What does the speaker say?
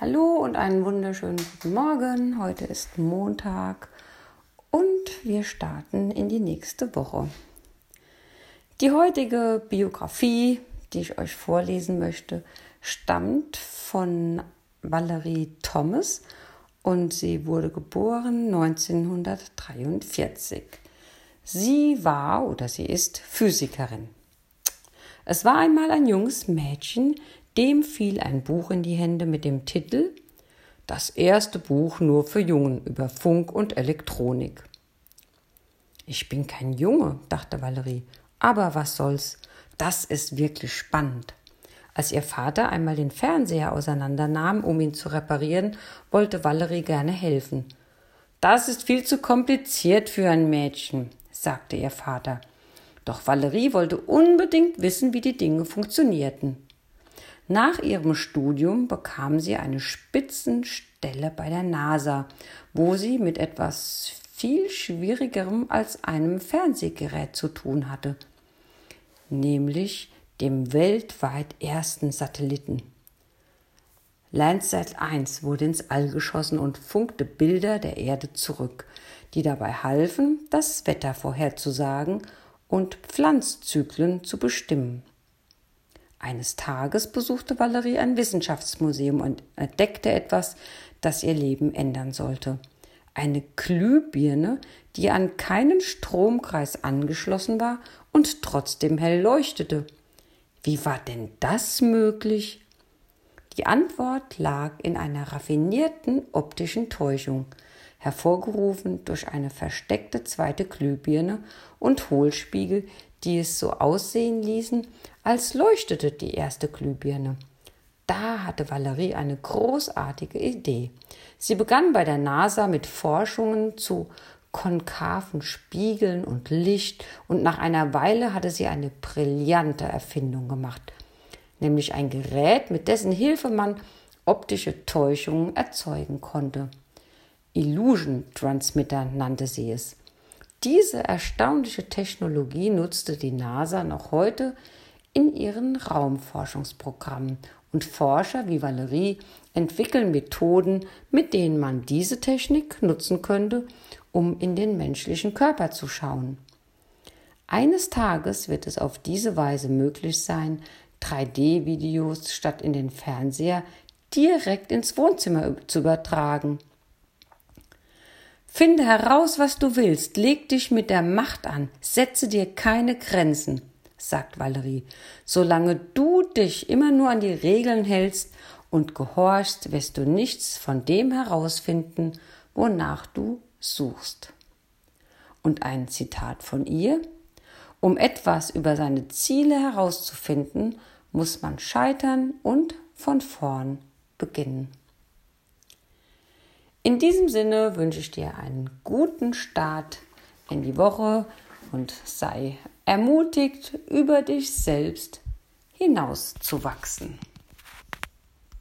Hallo und einen wunderschönen guten Morgen. Heute ist Montag und wir starten in die nächste Woche. Die heutige Biografie, die ich euch vorlesen möchte, stammt von Valerie Thomas und sie wurde geboren 1943. Sie war oder sie ist Physikerin. Es war einmal ein junges Mädchen, dem fiel ein Buch in die Hände mit dem Titel Das erste Buch nur für Jungen über Funk und Elektronik. Ich bin kein Junge, dachte Valerie, aber was soll's, das ist wirklich spannend. Als ihr Vater einmal den Fernseher auseinandernahm, um ihn zu reparieren, wollte Valerie gerne helfen. Das ist viel zu kompliziert für ein Mädchen, sagte ihr Vater. Doch Valerie wollte unbedingt wissen, wie die Dinge funktionierten. Nach ihrem Studium bekam sie eine Spitzenstelle bei der NASA, wo sie mit etwas viel Schwierigerem als einem Fernsehgerät zu tun hatte, nämlich dem weltweit ersten Satelliten. Landsat 1 wurde ins All geschossen und funkte Bilder der Erde zurück, die dabei halfen, das Wetter vorherzusagen und Pflanzzyklen zu bestimmen. Eines Tages besuchte Valerie ein Wissenschaftsmuseum und entdeckte etwas, das ihr Leben ändern sollte. Eine Glühbirne, die an keinen Stromkreis angeschlossen war und trotzdem hell leuchtete. Wie war denn das möglich? Die Antwort lag in einer raffinierten optischen Täuschung, hervorgerufen durch eine versteckte zweite Glühbirne und Hohlspiegel, die es so aussehen ließen, als leuchtete die erste Glühbirne. Da hatte Valerie eine großartige Idee. Sie begann bei der NASA mit Forschungen zu konkaven Spiegeln und Licht und nach einer Weile hatte sie eine brillante Erfindung gemacht, nämlich ein Gerät, mit dessen Hilfe man optische Täuschungen erzeugen konnte. Illusion Transmitter nannte sie es. Diese erstaunliche Technologie nutzte die NASA noch heute in ihren Raumforschungsprogrammen und Forscher wie Valerie entwickeln Methoden, mit denen man diese Technik nutzen könnte, um in den menschlichen Körper zu schauen. Eines Tages wird es auf diese Weise möglich sein, 3D-Videos statt in den Fernseher direkt ins Wohnzimmer zu übertragen. Finde heraus, was du willst, leg dich mit der Macht an, setze dir keine Grenzen sagt Valerie. Solange du dich immer nur an die Regeln hältst und gehorchst, wirst du nichts von dem herausfinden, wonach du suchst. Und ein Zitat von ihr Um etwas über seine Ziele herauszufinden, muss man scheitern und von vorn beginnen. In diesem Sinne wünsche ich dir einen guten Start in die Woche und sei ermutigt, über dich selbst hinauszuwachsen.